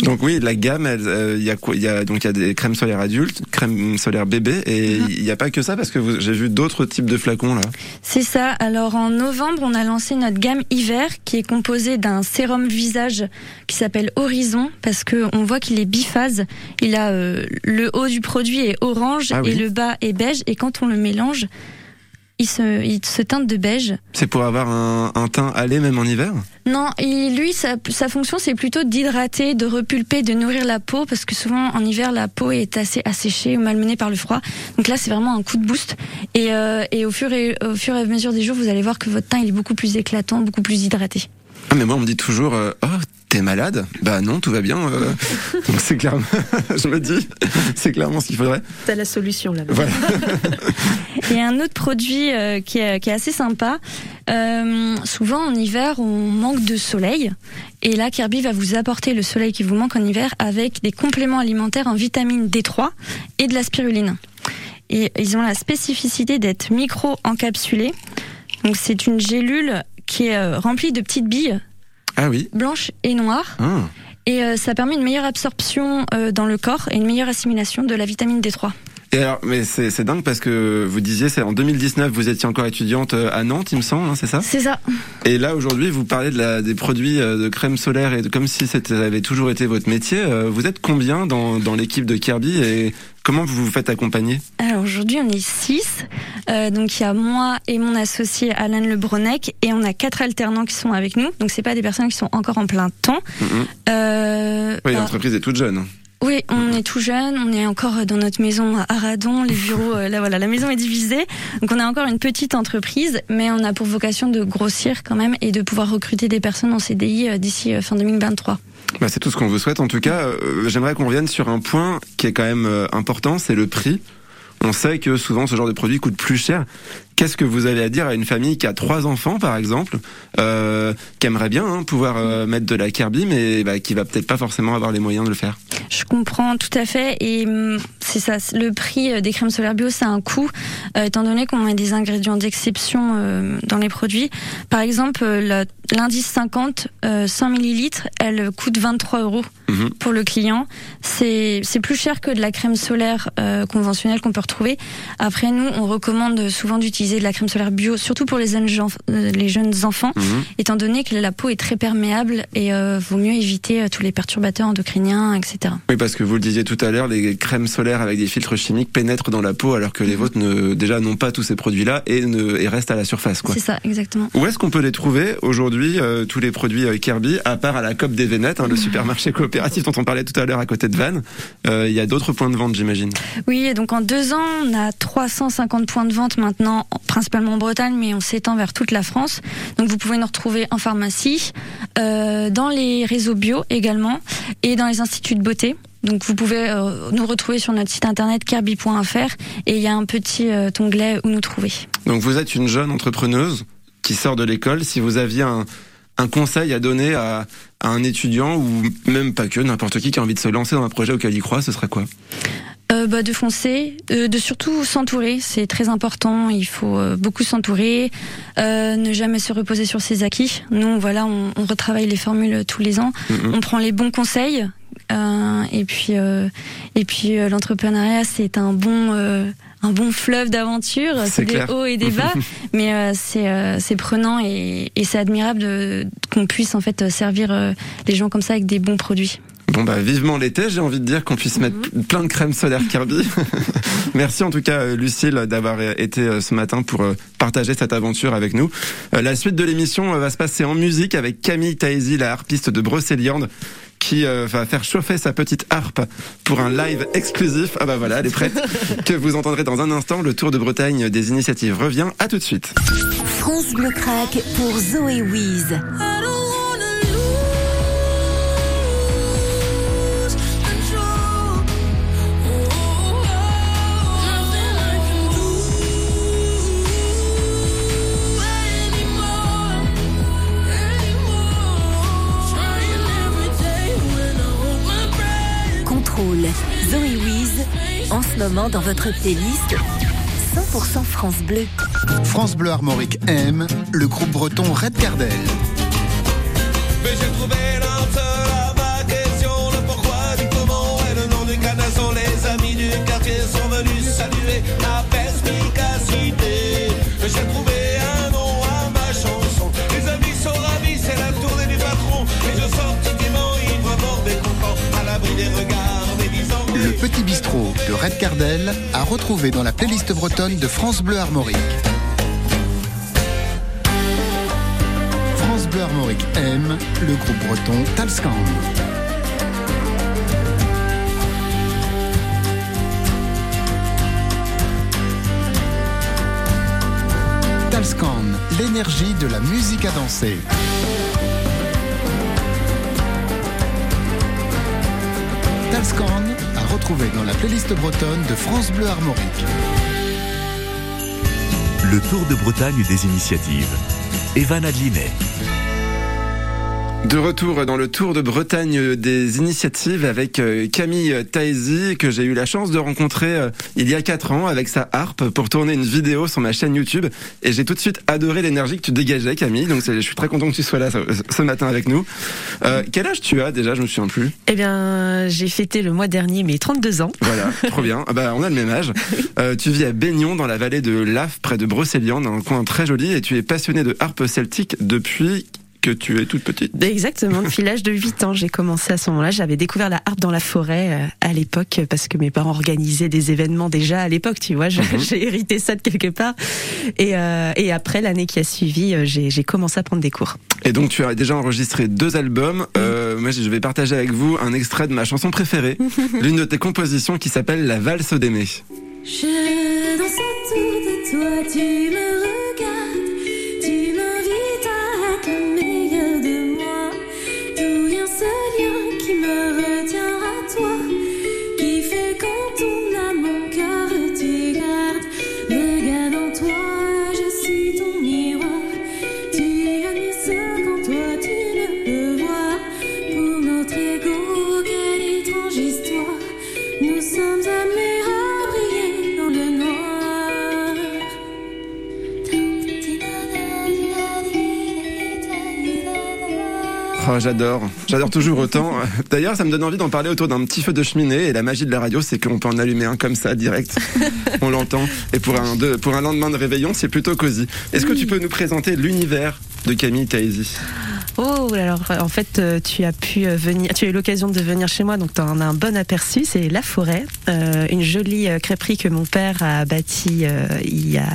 [SPEAKER 2] Donc oui, la gamme, euh, il y a quoi Il y a donc il y a des crèmes solaires adultes, crèmes solaires bébés, et il n'y a pas que ça parce que j'ai vu d'autres types de flacons là.
[SPEAKER 4] C'est ça. Alors en novembre, on a lancé notre gamme hiver qui est composée d'un sérum visage qui s'appelle Horizon parce que on voit qu'il est biphase. Il a euh, le haut du produit est orange
[SPEAKER 2] Ah oui.
[SPEAKER 4] et le bas est beige et quand on le mélange, il se il se teinte de beige.
[SPEAKER 2] C'est pour avoir un, un teint allé même en hiver?
[SPEAKER 4] Non, et lui, sa, sa fonction, c'est plutôt d'hydrater, de repulper, de nourrir la peau, parce que souvent, en hiver, la peau est assez asséchée ou malmenée par le froid. Donc là, c'est vraiment un coup de boost. Et, euh, et au, fur et au fur et à mesure des jours, vous allez voir que votre teint, il est beaucoup plus éclatant, beaucoup plus hydraté.
[SPEAKER 2] Ah mais moi on me dit toujours, euh, oh t'es malade Bah non, tout va bien. euh. Donc c'est clairement, je me dis, c'est clairement ce qu'il faudrait.
[SPEAKER 3] T'as la solution là.
[SPEAKER 2] Voilà.
[SPEAKER 4] Et un autre produit euh, qui, est, qui est assez sympa, euh, souvent en hiver, on manque de soleil. Et là, Kirby va vous apporter le soleil qui vous manque en hiver avec des compléments alimentaires en vitamine D3 et de la spiruline. Et ils ont la spécificité d'être micro-encapsulés. Donc c'est une gélule qui est remplie de petites billes
[SPEAKER 2] Ah oui.
[SPEAKER 4] blanches et noires.
[SPEAKER 2] Ah.
[SPEAKER 4] Et euh, ça permet une meilleure absorption euh, dans le corps et une meilleure assimilation de la vitamine D3.
[SPEAKER 2] Et alors, mais c'est dingue parce que vous disiez, c'est en 2019, vous étiez encore étudiante euh, à Nantes, il me semble, hein, c'est ça?
[SPEAKER 4] C'est ça.
[SPEAKER 2] Et là aujourd'hui, vous parlez de la, des produits de crème solaire et de, comme si c'était avait toujours été votre métier. Vous êtes combien dans, dans l'équipe de Kirby et comment vous vous faites accompagner
[SPEAKER 4] Alors aujourd'hui, on est six. Euh, donc il y a moi et mon associé Alain Lebronec et on a quatre alternants qui sont avec nous. Donc c'est pas des personnes qui sont encore en plein temps.
[SPEAKER 2] Mhm.
[SPEAKER 4] Euh,
[SPEAKER 2] Oui,
[SPEAKER 4] bah,
[SPEAKER 2] l'entreprise est toute jeune.
[SPEAKER 4] oui, on est tout jeune, on est encore dans notre maison à Aradon, les bureaux, euh, là voilà, la maison est divisée. Donc on a encore une petite entreprise, mais on a pour vocation de grossir quand même et de pouvoir recruter des personnes en CDI euh, d'ici euh, fin 2023.
[SPEAKER 2] Bah, c'est tout ce qu'on vous souhaite. En tout cas, euh, j'aimerais qu'on revienne sur un point qui est quand même euh, important, c'est le prix. On sait que souvent ce genre de produit coûte plus cher. Qu'est-ce que vous avez à dire à une famille qui a trois enfants, par exemple, euh, qui aimerait bien hein, pouvoir euh, mettre de la Kirby, mais bah, qui va peut-être pas forcément avoir les moyens de le faire?
[SPEAKER 4] Je comprends tout à fait et hum, c'est ça. Le prix euh, des crèmes solaires bio, c'est un coût, euh, étant donné qu'on met des ingrédients d'exception euh, dans les produits. Par exemple, euh, l'indice 50, euh, 100 millilitres, elle coûte 23 euros
[SPEAKER 2] Mhm.
[SPEAKER 4] pour le client. C'est c'est plus cher que de la crème solaire euh, conventionnelle qu'on peut retrouver. Après, nous, on recommande souvent d'utiliser de la crème solaire bio, surtout pour les jeunes, euh, les jeunes enfants,
[SPEAKER 2] Mhm.
[SPEAKER 4] étant donné que la peau est très perméable et euh, vaut mieux éviter euh, tous les perturbateurs endocriniens, etc.
[SPEAKER 2] Oui, parce que vous le disiez tout à l'heure, les crèmes solaires avec des filtres chimiques pénètrent dans la peau, alors que les vôtres ne, déjà n'ont pas tous ces produits-là et, ne, et restent à la surface.
[SPEAKER 4] C'est ça, exactement.
[SPEAKER 2] Où est-ce qu'on peut les trouver aujourd'hui, euh, tous les produits Kirby, à part à la COP des Vénettes, hein, le supermarché coopératif dont on parlait tout à l'heure à côté de Vannes Euh, Il y a d'autres points de vente, j'imagine.
[SPEAKER 4] Oui, et donc en deux ans, on a 350 points de vente maintenant, en- principalement en Bretagne, mais on s'étend vers toute la France. Donc vous pouvez nous retrouver en pharmacie, euh, dans les réseaux bio également, et dans les instituts de beauté. Donc vous pouvez euh, nous retrouver sur notre site internet kirby.fr et il y a un petit euh, onglet où nous trouver.
[SPEAKER 2] Donc vous êtes une jeune entrepreneuse qui sort de l'école. Si vous aviez un, un conseil à donner à, à un étudiant ou même pas que, n'importe qui qui a envie de se lancer dans un projet auquel il croit, ce serait quoi?
[SPEAKER 4] Euh, bah, de foncer, euh, de surtout s'entourer, c'est très important. Il faut euh, beaucoup s'entourer, euh, ne jamais se reposer sur ses acquis. Nous, voilà, on, on retravaille les formules tous les ans.
[SPEAKER 2] Mhm.
[SPEAKER 4] On prend les bons conseils. euh, et puis, euh, et puis euh, l'entrepreneuriat, c'est un bon, euh, un bon fleuve d'aventure.
[SPEAKER 2] C'est
[SPEAKER 4] des
[SPEAKER 2] clair.
[SPEAKER 4] hauts et des bas, mais euh, c'est, euh, c'est prenant et, et c'est admirable de, qu'on puisse en fait servir euh, les gens comme ça avec des bons produits.
[SPEAKER 2] Bon bah vivement l'été, j'ai envie de dire qu'on puisse mettre plein de crème solaire Kirby. Merci en tout cas euh, Lucille d'avoir euh, été euh, ce matin pour partager cette aventure avec nous. La suite de l'émission va se passer en musique avec Camille Taisi, la harpiste de Brocéliande qui va faire chauffer sa petite harpe pour un live exclusif. Ah bah voilà, elle est prête. que vous entendrez dans un instant. Le Tour de Bretagne des initiatives revient. À tout de suite.
[SPEAKER 15] France Bleu Crack pour Zoé Wiz. Moment dans votre playlist 100% France Bleu.
[SPEAKER 9] France Bleu Armorique aime le groupe breton Red Cardel.
[SPEAKER 10] Mais j'ai trouvé l'answer
[SPEAKER 9] petit bistrot de Red Cardel à retrouver dans la playlist bretonne de France Bleu Armorique. France Bleu Armorique aime le groupe breton Talscan. Talscan, l'énergie de la musique à danser. Talscan retrouver dans la playlist bretonne de France Bleu Armorique.
[SPEAKER 1] Le Tour de Bretagne des initiatives. Evan Adlinet.
[SPEAKER 2] De retour dans le Tour de Bretagne des initiatives avec euh, Camille Taisi que j'ai eu la chance de rencontrer euh, il y a 4 ans avec sa harpe pour tourner une vidéo sur ma chaîne YouTube et j'ai tout de suite adoré l'énergie que tu dégageais Camille donc je suis très content que tu sois là ce, matin avec nous. Euh, quel âge tu as déjà? Je me souviens plus.
[SPEAKER 3] Eh bien, j'ai fêté le mois dernier mes 32 ans.
[SPEAKER 2] Voilà, trop bien. Ah bah, on a le même âge. Euh, tu vis à Baignon, dans la vallée de Laf, près de Brocéliande, dans un coin très joli, et tu es passionné de harpe celtique depuis que tu es toute petite.
[SPEAKER 3] Exactement, depuis l'âge de 8 ans, j'ai commencé à ce moment-là. J'avais découvert la harpe dans la forêt euh, à l'époque parce que mes parents organisaient des événements déjà à l'époque, tu vois.
[SPEAKER 2] Mhm.
[SPEAKER 3] J'ai hérité ça de quelque part. Et, euh, et après, l'année qui a suivi, euh, j'ai j'ai commencé à prendre des cours.
[SPEAKER 2] Et donc tu as déjà enregistré deux albums. Euh, moi, je vais partager avec vous un extrait de ma chanson préférée, l'une de tes compositions qui s'appelle La valse d'aimer.
[SPEAKER 12] Je danse autour de toi, tu me regardes,
[SPEAKER 2] Oh, j'adore, j'adore toujours autant. D'ailleurs, ça me donne envie d'en parler autour d'un petit feu de cheminée. Et la magie de la radio, c'est qu'on peut en allumer un comme ça, direct. On l'entend. Et pour un, de- pour un lendemain de réveillon, c'est plutôt cosy. Est-ce que tu peux nous présenter l'univers de Camille Taisi
[SPEAKER 3] Oh, alors en fait, euh, tu as pu euh, venir, tu as eu l'occasion de venir chez moi, donc tu en as un bon aperçu. C'est la forêt, euh, une jolie crêperie que mon père a bâtie euh, il y a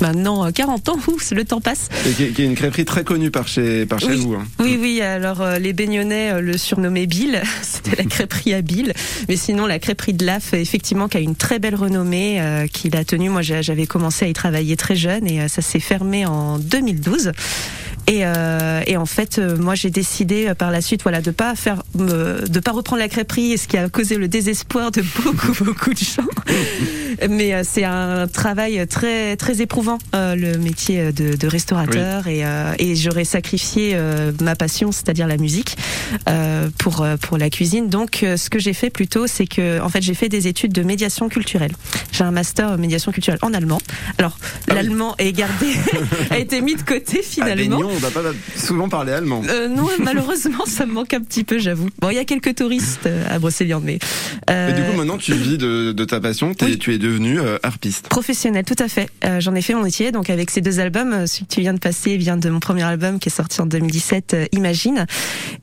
[SPEAKER 3] maintenant euh, 40 ans. Ouh, le temps passe.
[SPEAKER 2] Et qui est, qui est une crêperie très connue par chez, par chez
[SPEAKER 3] Oui.
[SPEAKER 2] vous. hein.
[SPEAKER 3] Oui, oui. Alors euh, les Baignonnais euh, le surnommaient Bill. C'était la crêperie à Bill. Mais sinon, la crêperie de Laf, effectivement, qui a une très belle renommée, euh, qu'il a tenue. Moi, j'avais commencé à y travailler très jeune et euh, ça s'est fermé en 2012. Et, euh, et en fait, euh, moi, j'ai décidé euh, par la suite, voilà, de pas faire, de pas reprendre la crêperie, ce qui a causé le désespoir de beaucoup, beaucoup de gens. Mais euh, c'est un travail très, très éprouvant, euh, le métier de, de restaurateur, et, euh, et j'aurais sacrifié euh, ma passion, c'est-à-dire la musique, euh, pour pour la cuisine. Donc, euh, ce que j'ai fait plutôt, c'est que, en fait, j'ai fait des études de médiation culturelle. J'ai un master en médiation culturelle en allemand. Alors, l'allemand est gardé, a été mis de côté finalement.
[SPEAKER 2] On va pas souvent parler allemand.
[SPEAKER 3] Euh, non, malheureusement, ça me manque un petit peu, j'avoue. Bon, il y a quelques touristes euh, à Brocéliande, mais euh,
[SPEAKER 2] Et du coup, maintenant, tu vis de, de ta passion, tu es devenu euh, harpiste.
[SPEAKER 3] professionnel, tout à fait. Euh, J'en ai fait mon métier, donc avec ces deux albums, euh, celui que tu viens de passer vient de mon premier album qui est sorti en 2017, euh, Imagine,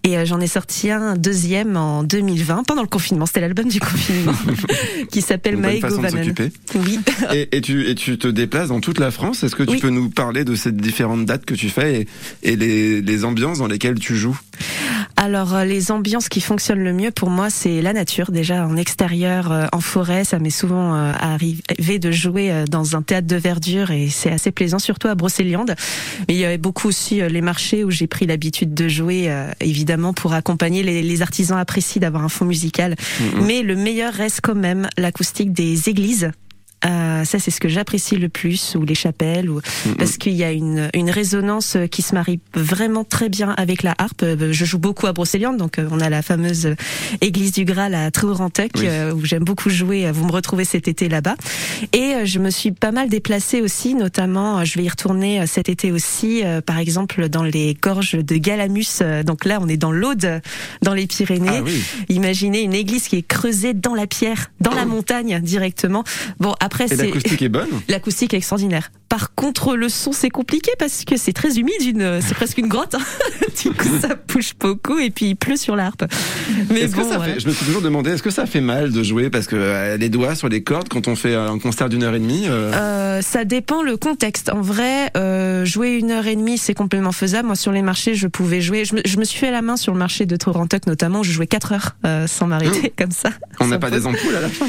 [SPEAKER 3] et j'en ai sorti un deuxième en 2020 pendant le confinement. C'était l'album du confinement qui s'appelle Maego
[SPEAKER 2] s'occuper.
[SPEAKER 3] Oui.
[SPEAKER 2] Et, et tu, et tu te déplaces dans toute la France. Est-ce que tu
[SPEAKER 3] Oui.
[SPEAKER 2] peux nous parler de ces différentes dates que tu fais et, et les, les ambiances dans lesquelles tu joues
[SPEAKER 3] Alors euh, les ambiances qui fonctionnent le mieux pour moi, c'est la nature. Déjà en extérieur, euh, en forêt, ça m'est souvent euh, arrivé de jouer euh, dans un théâtre de verdure et c'est assez plaisant, surtout à Brocéliande. Mais il y avait beaucoup aussi euh, les marchés où j'ai pris l'habitude de jouer, euh, évidemment pour accompagner les, les artisans apprécient d'avoir un fond musical.
[SPEAKER 2] Mhm.
[SPEAKER 3] Mais le meilleur reste quand même l'acoustique des églises. Euh, ça, c'est ce que j'apprécie le plus, ou les chapelles, ou parce qu'il y a une, une résonance qui se marie vraiment très bien avec la harpe. Euh, Je joue beaucoup à Brocéliande, donc euh, on a la fameuse euh, église du Graal à Tréorantec,
[SPEAKER 16] Oui.
[SPEAKER 3] euh, où j'aime beaucoup jouer. Vous me retrouvez cet été là-bas. Et euh, je me suis pas mal déplacée aussi, notamment, euh, je vais y retourner euh, cet été aussi, euh, par exemple, dans les gorges de Galamus. Euh, Donc là, on est dans l'Aude, dans les Pyrénées.
[SPEAKER 2] Ah oui.
[SPEAKER 3] Imaginez une église qui est creusée dans la pierre, dans la montagne directement. Bon, après, C'est
[SPEAKER 2] l'acoustique est bonne
[SPEAKER 3] L'acoustique est extraordinaire. Par contre, le son c'est compliqué parce que c'est très humide, une, c'est presque une grotte. hein. du coup, ça bouge beaucoup et puis il pleut sur l'harpe. Mais
[SPEAKER 2] Est-ce
[SPEAKER 3] bon,
[SPEAKER 2] que ça
[SPEAKER 3] voilà.
[SPEAKER 2] fait, je me suis toujours demandé, est-ce que ça fait mal de jouer parce que euh, les doigts sur les cordes quand on fait un concert d'une heure et demie euh,
[SPEAKER 3] Euh, ça dépend le contexte. En vrai, jouer une heure et demie, c'est complètement faisable. Moi, sur les marchés, je pouvais jouer. Je me, je me suis fait la main sur le marché de Torontoc, notamment. où Je jouais quatre heures sans m'arrêter comme ça.
[SPEAKER 2] On n'a pas
[SPEAKER 3] pause.
[SPEAKER 2] des ampoules à la fin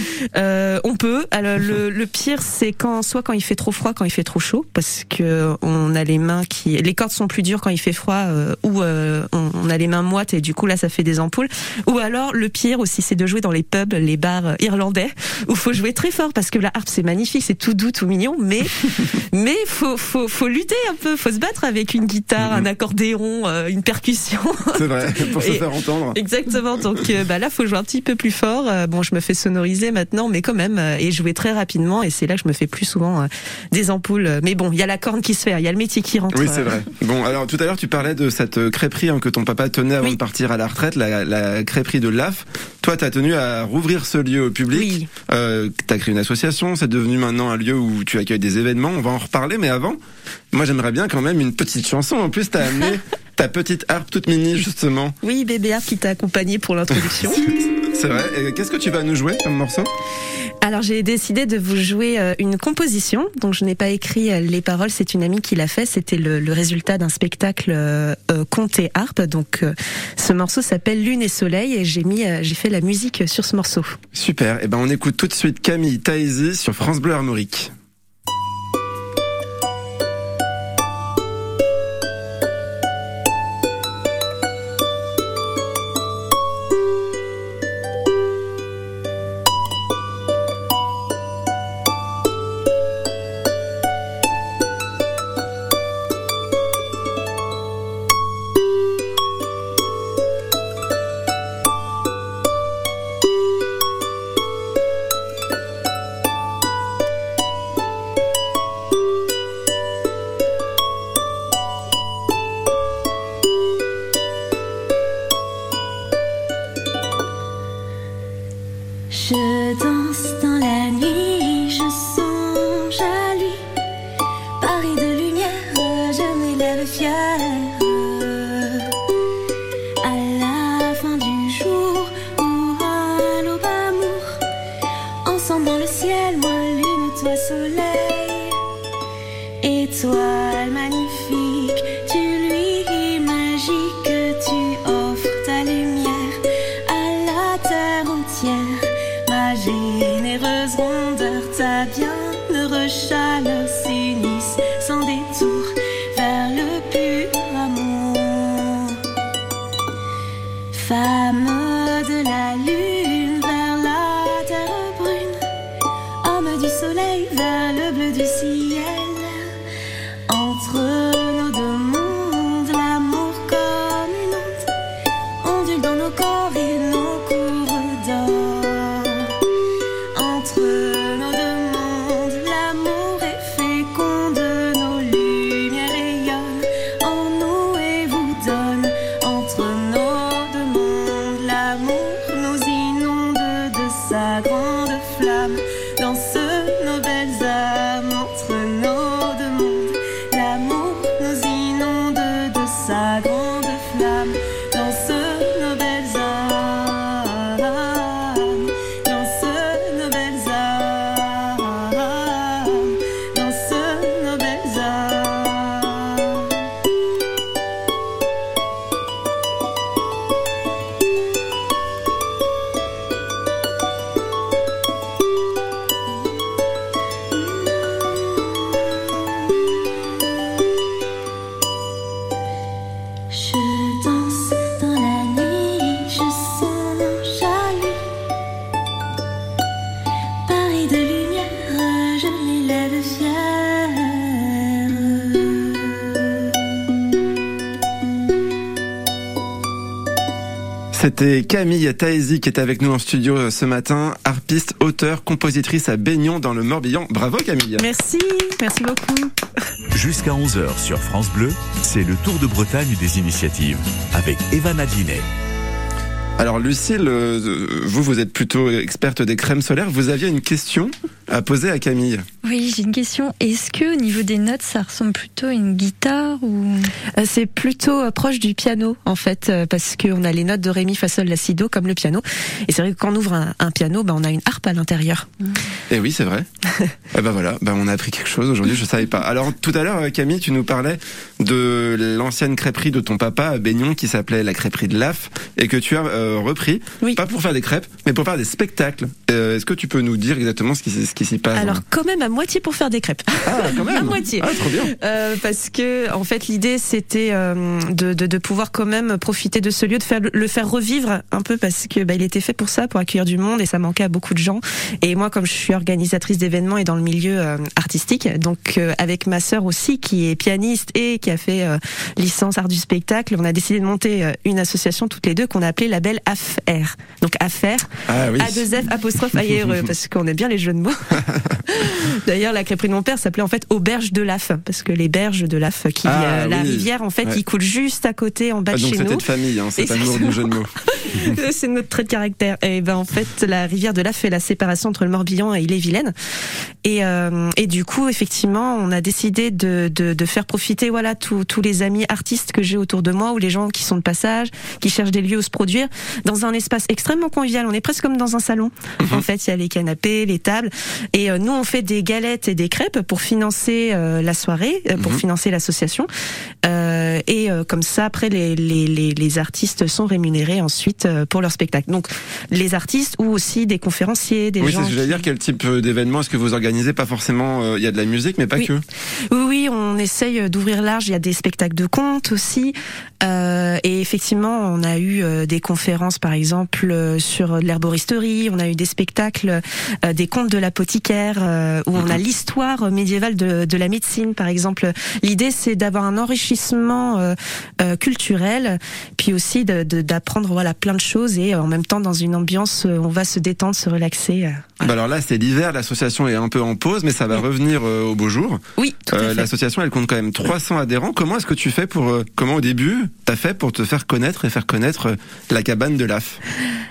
[SPEAKER 3] on peut. Alors, le, le pire, c'est quand soit quand il fait trop froid, quand il fait trop chaud, parce que on a les mains qui, les cordes sont plus dures quand il fait froid, euh, ou euh, on, on a les mains moites et du coup là, ça fait des ampoules. Ou alors le pire aussi, c'est de jouer dans les pubs, les bars euh, irlandais, où faut jouer très fort parce que la harpe c'est magnifique, c'est tout doux, tout mignon, mais mais faut faut faut lutter un peu, faut se battre avec une guitare, un accordéon, euh, une percussion.
[SPEAKER 2] C'est vrai, pour se faire entendre.
[SPEAKER 3] Exactement. Donc euh, bah là, faut jouer un petit peu plus fort. Bon, je me fais sonoriser maintenant, mais quand même, et jouer très rapidement. Et c'est là que je me fais plus souvent euh, des ampoules. Mais bon, il y a la corne qui se fait, il y a le métier qui rentre.
[SPEAKER 2] Oui, c'est vrai. Bon, alors tout à l'heure, tu parlais de cette euh, crêperie hein, que ton papa tenait avant de partir à la retraite, la, la crêperie de l'AF. Toi, tu as tenu à rouvrir ce lieu au public. Euh, tu as créé une association, c'est devenu maintenant un lieu où tu accueilles des événements. On va en reparler, mais avant, moi, j'aimerais bien quand même une petite chanson. En plus, tu as amené ta petite harpe toute mini, justement.
[SPEAKER 3] Oui, bébé harpe qui t'a accompagné pour l'introduction.
[SPEAKER 2] C'est vrai. Et Qu'est-ce que tu vas nous jouer comme morceau?
[SPEAKER 3] Alors j'ai décidé de vous jouer euh, une composition. Donc je n'ai pas écrit euh, les paroles, c'est une amie qui l'a fait. C'était le, le résultat d'un spectacle euh, euh, conte et harpe. Donc euh, ce morceau s'appelle Lune et Soleil et j'ai mis, euh, j'ai fait la musique sur ce morceau.
[SPEAKER 2] Super. Et ben, on écoute tout de suite Camille Taizi sur France Bleu Armorique.
[SPEAKER 12] Ciel, moi lune, toi soleil. Étoile magnifique,
[SPEAKER 2] C'était Camille Taezi qui est avec nous en studio ce matin, harpiste, auteur, compositrice à Baignon dans le Morbihan. Bravo Camille.
[SPEAKER 3] Merci, merci beaucoup.
[SPEAKER 1] Jusqu'à 11h sur France Bleu, c'est le tour de Bretagne des initiatives avec Evan Adjinet.
[SPEAKER 2] Alors Lucille, euh, vous, vous êtes plutôt experte des crèmes solaires. Vous aviez une question à poser à Camille.
[SPEAKER 4] Oui, j'ai une question. Est-ce que au niveau des notes, ça ressemble plutôt à une guitare ou?
[SPEAKER 3] Euh, C'est plutôt euh, proche du piano en fait, parce qu'on a les notes de ré mi fa sol la si do comme le piano. Et c'est vrai que quand on ouvre un, un piano, bah, on a une harpe à l'intérieur.
[SPEAKER 2] Eh oui, c'est vrai. eh ben voilà, ben on a appris quelque chose aujourd'hui, je savais pas. Alors tout à l'heure, Camille, tu nous parlais de l'ancienne crêperie de ton papa à Baignon qui s'appelait la crêperie de Laf et que tu as euh, repris, pas pour faire des crêpes, mais pour faire des spectacles. Euh, Est-ce que tu peux nous dire exactement ce qui, ce qui s'y passe
[SPEAKER 3] Alors quand même à moitié pour faire des crêpes.
[SPEAKER 2] Ah, quand même.
[SPEAKER 3] à moitié.
[SPEAKER 2] Ah, trop bien.
[SPEAKER 3] Euh, parce que en fait l'idée c'était euh, de, de, de pouvoir quand même profiter de ce lieu, de faire le faire revivre un peu parce que bah, il était fait pour ça, pour accueillir du monde et ça manquait à beaucoup de gens. Et moi comme je suis organisatrice d'événements et dans le milieu euh, artistique, donc euh, avec ma sœur aussi qui est pianiste et qui a fait euh, licence art du spectacle, on a décidé de monter euh, une association toutes les deux qu'on a appelée Label AFR. Donc AFR,
[SPEAKER 2] Ah oui.
[SPEAKER 3] A2F apostrophe AIRE parce qu'on aime bien les jeux de mots. D'ailleurs, la crêperie de mon père s'appelait en fait Auberge de Laf, parce que les berges de Laf, qui,
[SPEAKER 2] Ah,
[SPEAKER 3] euh, la rivière, en fait,
[SPEAKER 2] Ouais.
[SPEAKER 3] il coule juste à côté, en bas
[SPEAKER 2] Ah,
[SPEAKER 3] de
[SPEAKER 2] donc
[SPEAKER 3] chez
[SPEAKER 2] c'était
[SPEAKER 3] nous.
[SPEAKER 2] de famille, hein, cet amour du jeu de mots.
[SPEAKER 3] c'est notre trait de caractère. Et ben en fait, la rivière de Laf fait la séparation entre le Morbihan et Ille-et-Vilaine. Et, euh, et du coup, effectivement, on a décidé de, de, de faire profiter voilà tous les amis artistes que j'ai autour de moi ou les gens qui sont de passage, qui cherchent des lieux où se produire, dans un espace extrêmement convivial. On est presque comme dans un salon. En fait, il y a les canapés, les tables. Et euh, nous, on fait des galettes et des crêpes pour financer euh, la soirée, euh, pour financer l'association. Et comme ça, après, les, les, les, les artistes sont rémunérés ensuite pour leur spectacle. Donc, les artistes ou aussi des conférenciers, des
[SPEAKER 2] oui, c'est
[SPEAKER 3] gens.
[SPEAKER 2] ce que j'allais dire. Quel type d'événement est-ce que vous organisez Pas forcément. Il y a de la musique, mais pas
[SPEAKER 3] Oui.
[SPEAKER 2] que?
[SPEAKER 3] Oui, oui, on essaye d'ouvrir large. Il y a des spectacles de contes aussi. Euh, et effectivement, on a eu des conférences, par exemple, euh, sur de l'herboristerie. On a eu des spectacles, euh, des contes de l'apothicaire, euh, où on a l'histoire médiévale de, de la médecine, par exemple. L'idée, c'est d'avoir un enrichissement euh, euh, culturel, puis aussi d'apprendre voilà plein de choses et euh, en même temps dans une ambiance, euh, on va se détendre, se relaxer. euh.
[SPEAKER 2] Bah alors là, c'est l'hiver, l'association est un peu en pause, mais ça va revenir euh, au beau jour.
[SPEAKER 3] Oui,
[SPEAKER 2] Euh. L'association, elle compte quand même 300 adhérents. Comment est-ce que tu fais pour, euh, comment au début, t'as fait pour te faire connaître et faire connaître euh, la cabane de l'AF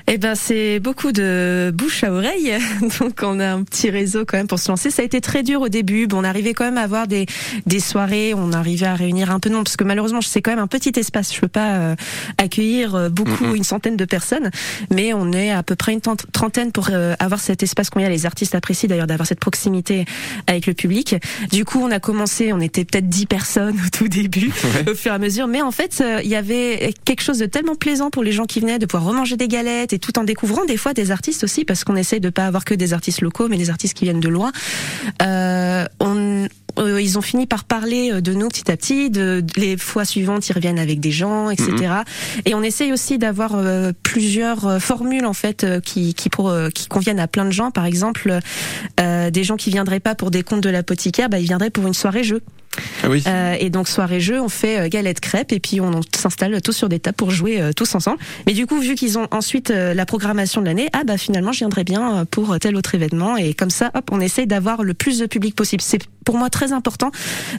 [SPEAKER 3] Eh ben, c'est beaucoup de bouche à oreille. Donc, on a un petit réseau quand même pour se lancer. Ça a été très dur au début. Bon, on arrivait quand même à avoir des, des soirées. On arrivait à réunir un peu de monde parce que malheureusement, c'est quand même un petit espace. Je peux pas euh, accueillir euh, beaucoup, une centaine de personnes. Mais on est à peu près une trentaine pour euh, avoir cet espace qu'on y a. Les artistes apprécient d'ailleurs d'avoir cette proximité avec le public. Du coup, on a commencé, on était peut-être 10 personnes au tout début, au fur et à mesure. Mais en fait, euh, il y avait quelque chose de tellement plaisant pour les gens qui venaient de pouvoir remanger des galettes et tout en découvrant des fois des artistes aussi, parce qu'on essaye de pas avoir que des artistes locaux, mais des artistes qui viennent de loin. Euh, on, euh, ils ont fini par parler euh, de nous petit à petit. De, de- les fois suivantes, ils reviennent avec des gens, etc. Et on essaye aussi d'avoir euh, plusieurs euh, formules en fait euh, qui qui, pour, euh, qui conviennent à plein de gens. Par exemple, euh, des gens qui viendraient pas pour des comptes de l'apothicaire, bah, ils viendraient pour une soirée jeu.
[SPEAKER 2] Ah.
[SPEAKER 3] Euh, et donc soirée jeu, on fait euh, galette crêpes et puis on, s'installe tous sur des tables pour jouer euh, tous ensemble. Mais du coup, vu qu'ils ont ensuite la programmation de l'année, ah bah finalement, je viendrai bien pour tel autre événement et comme ça, hop, on essaye d'avoir le plus de public possible. Pour moi très important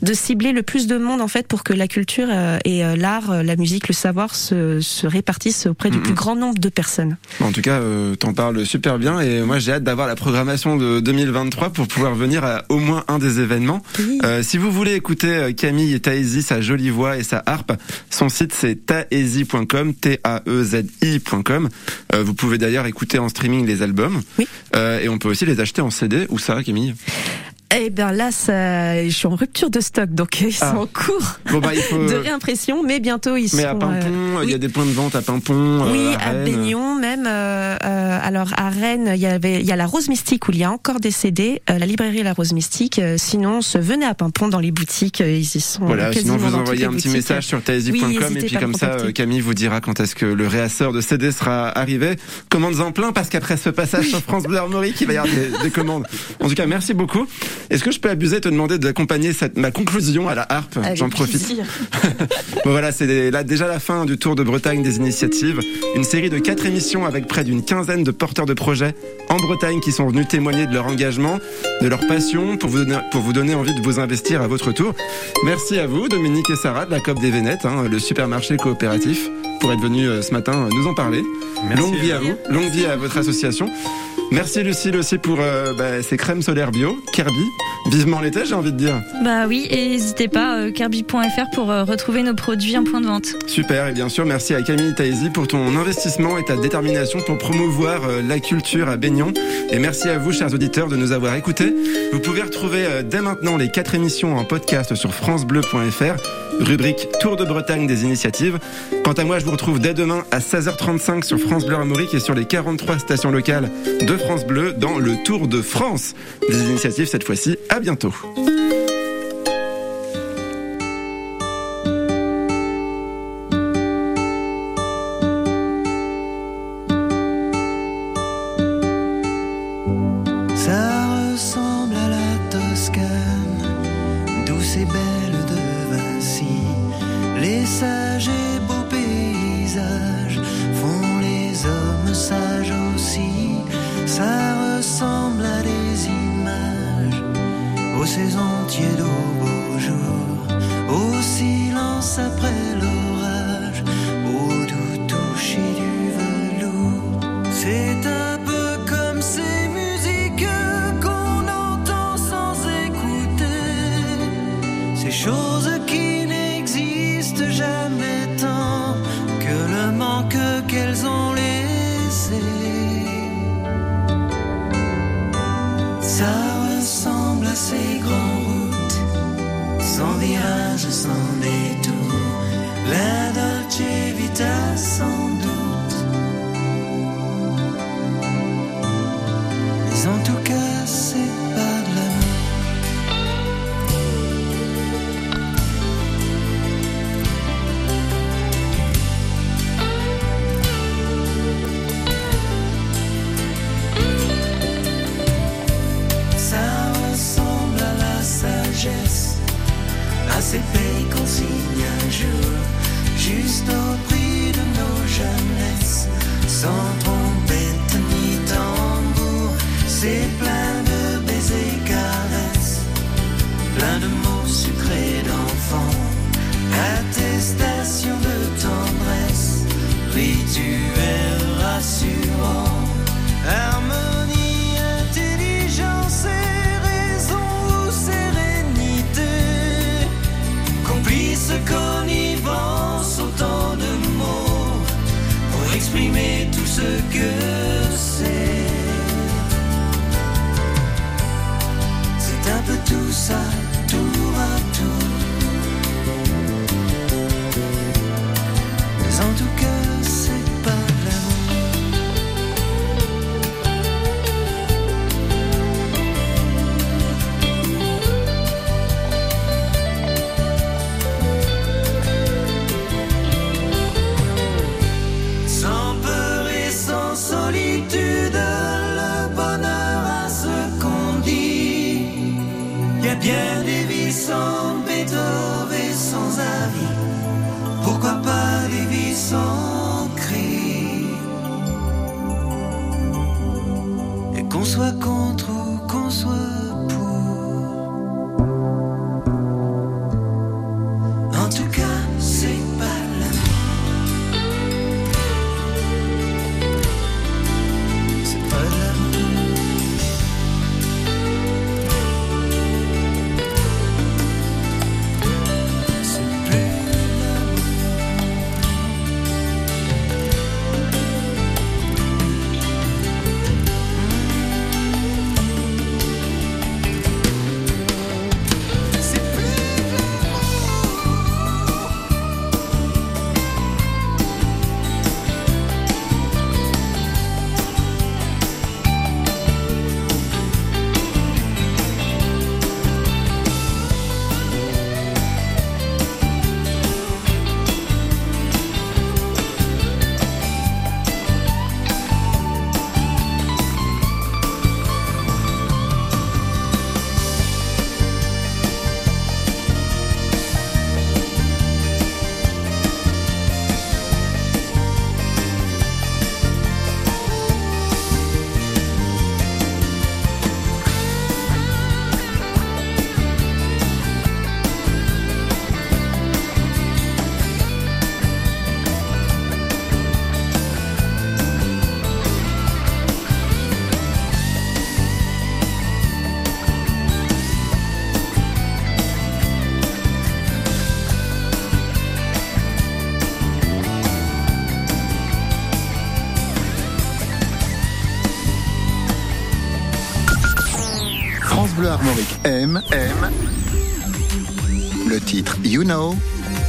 [SPEAKER 3] de cibler le plus de monde en fait pour que la culture euh, et euh, l'art, euh, la musique, le savoir se, se répartissent auprès du plus grand nombre de personnes.
[SPEAKER 2] En tout cas, euh, t'en parles super bien et moi j'ai hâte d'avoir la programmation de 2023 pour pouvoir venir à au moins un des événements. Euh, si vous voulez écouter Camille et Taezi, sa jolie voix et sa harpe, son site c'est taezi.com, T-A-E-Z-I.com. Euh, vous pouvez d'ailleurs écouter en streaming les albums. Euh, et on peut aussi les acheter en CD. Où ça, Camille?
[SPEAKER 3] Eh bien là, ça, je suis en rupture de stock, donc ils
[SPEAKER 2] Ah.
[SPEAKER 3] sont en cours
[SPEAKER 2] Bon bah il faut.
[SPEAKER 3] de réimpression, mais bientôt ils
[SPEAKER 2] Mais à Pimpon,
[SPEAKER 3] euh,
[SPEAKER 2] il y a des points de vente à Pimpon. euh,
[SPEAKER 3] Oui,
[SPEAKER 2] à
[SPEAKER 3] à. Baignon même. euh, alors à Rennes, il y avait, il y a la Rose Mystique où il y a encore des CD. euh, la librairie La Rose Mystique. sinon, se venez à Pimpon dans les boutiques. ils y sont.
[SPEAKER 2] Voilà, sinon vous envoyez un petit message sur
[SPEAKER 3] Oui,
[SPEAKER 2] taezi.com et puis comme
[SPEAKER 3] me
[SPEAKER 2] ça Camille vous dira quand est-ce que le réasseur de CD sera arrivé. Commandes en plein parce qu'après ce passage sur France Bleu Armorique, il va y avoir des, des commandes. En tout cas, merci beaucoup. Est-ce que je peux abuser et te demander d'accompagner cette, ma conclusion à la harpe? J'en profite. Bon voilà, c'est là déjà la fin du Tour de Bretagne des initiatives. Une série de quatre émissions avec près d'une quinzaine de porteurs de projets en Bretagne qui sont venus témoigner de leur engagement, de leur passion pour vous donner, pour vous donner envie de vous investir à votre tour. Merci à vous, Dominique et Sarah de la COP des Vénettes, hein, le supermarché coopératif, pour être venus euh, ce matin euh, nous en parler.
[SPEAKER 6] Merci.
[SPEAKER 2] Longue vie à vous, longue vie à votre association. Merci Lucille aussi pour euh, bah, ces crèmes solaires bio, Kirby. Vivement l'été, j'ai envie de dire.
[SPEAKER 4] Bah oui, et n'hésitez pas, euh, kirby.fr pour euh, retrouver nos produits en point de vente.
[SPEAKER 2] Super, et bien sûr, merci à Camille Taïsi pour ton investissement et ta détermination pour promouvoir euh, la culture à Baignon. Et merci à vous, chers auditeurs, de nous avoir écoutés. Vous pouvez retrouver euh, dès maintenant les quatre émissions en podcast sur FranceBleu.fr, rubrique Tour de Bretagne des initiatives. Quant à moi, je vous retrouve dès demain à 16h35 sur France Bleu Armorique et sur les 43 stations locales de France Bleu dans le Tour de France des initiatives cette fois-ci. À bientôt.
[SPEAKER 10] Aux saisons aux beaux au silence après l'orage, exprimer tout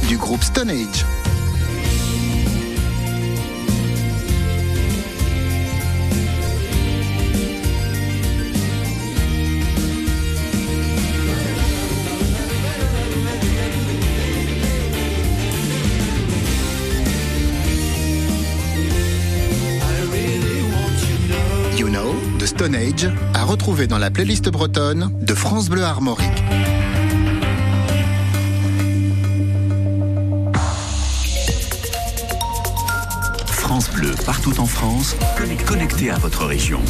[SPEAKER 9] du groupe Stone Age. You Know de Stone Age à retrouver dans la playlist bretonne de France Bleu Armorique.
[SPEAKER 1] Partout en France, connecté à votre région.